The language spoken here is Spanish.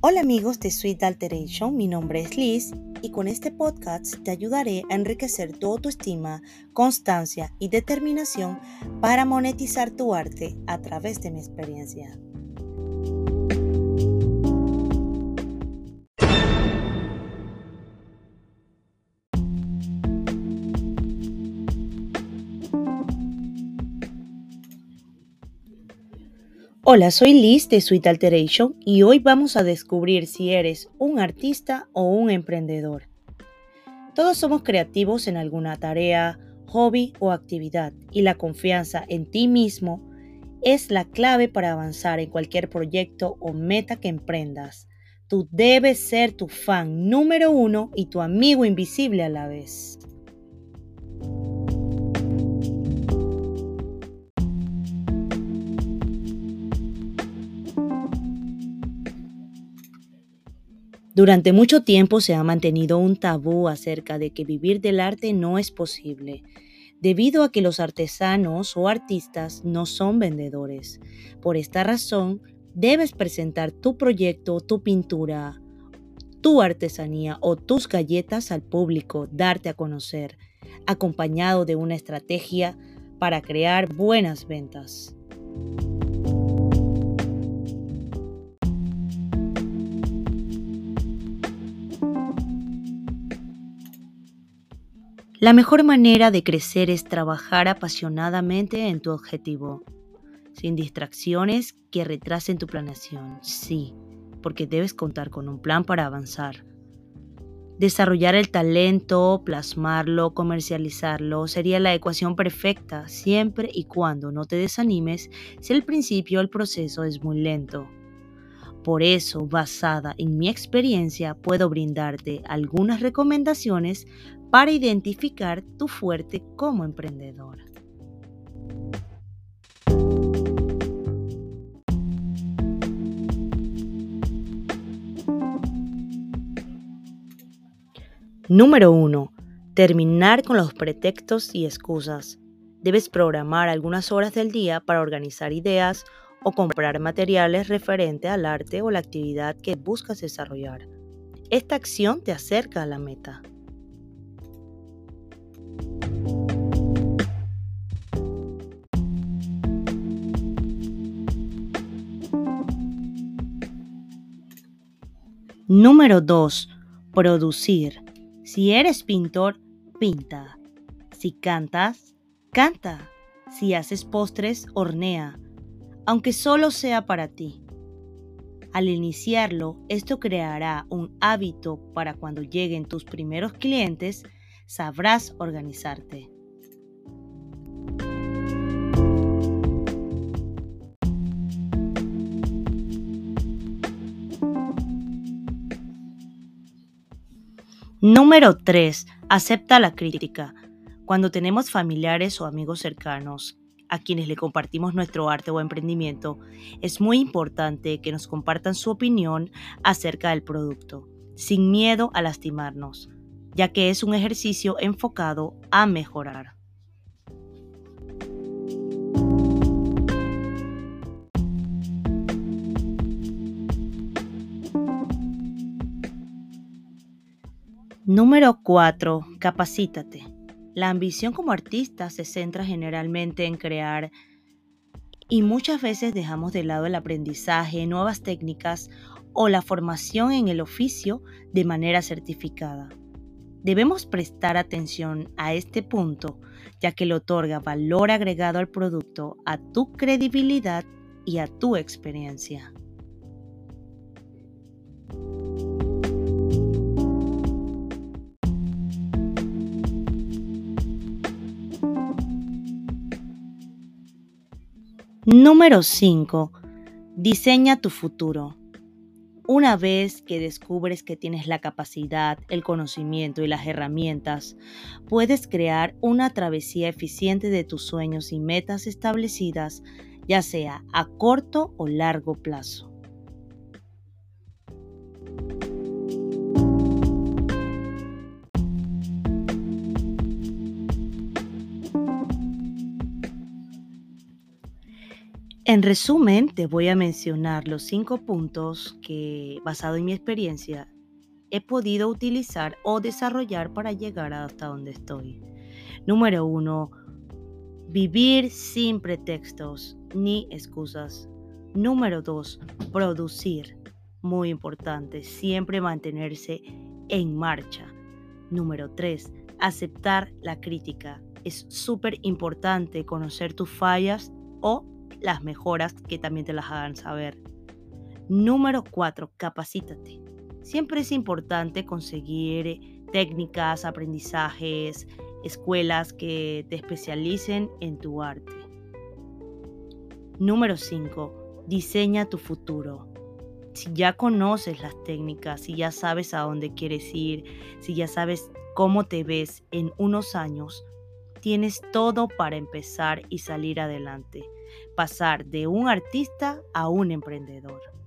Hola amigos de Sweet Alteration, mi nombre es Liz y con este podcast te ayudaré a enriquecer tu autoestima, constancia y determinación para monetizar tu arte a través de mi experiencia. Hola, soy Liz de Sweet Alteration y hoy vamos a descubrir si eres un artista o un emprendedor. Todos somos creativos en alguna tarea, hobby o actividad y la confianza en ti mismo es la clave para avanzar en cualquier proyecto o meta que emprendas. Tú debes ser tu fan número uno y tu amigo invisible a la vez. Durante mucho tiempo se ha mantenido un tabú acerca de que vivir del arte no es posible, debido a que los artesanos o artistas no son vendedores. Por esta razón, debes presentar tu proyecto, tu pintura, tu artesanía o tus galletas al público, darte a conocer, acompañado de una estrategia para crear buenas ventas. La mejor manera de crecer es trabajar apasionadamente en tu objetivo, sin distracciones que retrasen tu planeación. Sí, porque debes contar con un plan para avanzar. Desarrollar el talento, plasmarlo, comercializarlo sería la ecuación perfecta siempre y cuando no te desanimes si al principio el proceso es muy lento. Por eso, basada en mi experiencia, puedo brindarte algunas recomendaciones para identificar tu fuerte como emprendedor. Número 1. Terminar con los pretextos y excusas. Debes programar algunas horas del día para organizar ideas o comprar materiales referente al arte o la actividad que buscas desarrollar. Esta acción te acerca a la meta. Número 2. Producir. Si eres pintor, pinta. Si cantas, canta. Si haces postres, hornea, aunque solo sea para ti. Al iniciarlo, esto creará un hábito para cuando lleguen tus primeros clientes, sabrás organizarte. Número 3. Acepta la crítica. Cuando tenemos familiares o amigos cercanos a quienes le compartimos nuestro arte o emprendimiento, es muy importante que nos compartan su opinión acerca del producto, sin miedo a lastimarnos, ya que es un ejercicio enfocado a mejorar. Número 4. Capacítate. La ambición como artista se centra generalmente en crear y muchas veces dejamos de lado el aprendizaje, nuevas técnicas o la formación en el oficio de manera certificada. Debemos prestar atención a este punto, ya que le otorga valor agregado al producto, a tu credibilidad y a tu experiencia. Número 5. Diseña tu futuro. Una vez que descubres que tienes la capacidad, el conocimiento y las herramientas, puedes crear una travesía eficiente de tus sueños y metas establecidas, ya sea a corto o largo plazo. En resumen, te voy a mencionar los cinco puntos que, basado en mi experiencia, he podido utilizar o desarrollar para llegar hasta donde estoy. Número uno, vivir sin pretextos ni excusas. Número dos, producir. Muy importante, siempre mantenerse en marcha. Número tres, aceptar la crítica. Es súper importante conocer tus fallas o las mejoras que también te las hagan saber. Número cuatro, capacítate. Siempre es importante conseguir técnicas, aprendizajes, escuelas que te especialicen en tu arte. Número 5. Diseña tu futuro. Si ya conoces las técnicas, si ya sabes a dónde quieres ir, si ya sabes cómo te ves en unos años, tienes todo para empezar y salir adelante, pasar de un artista a un emprendedor.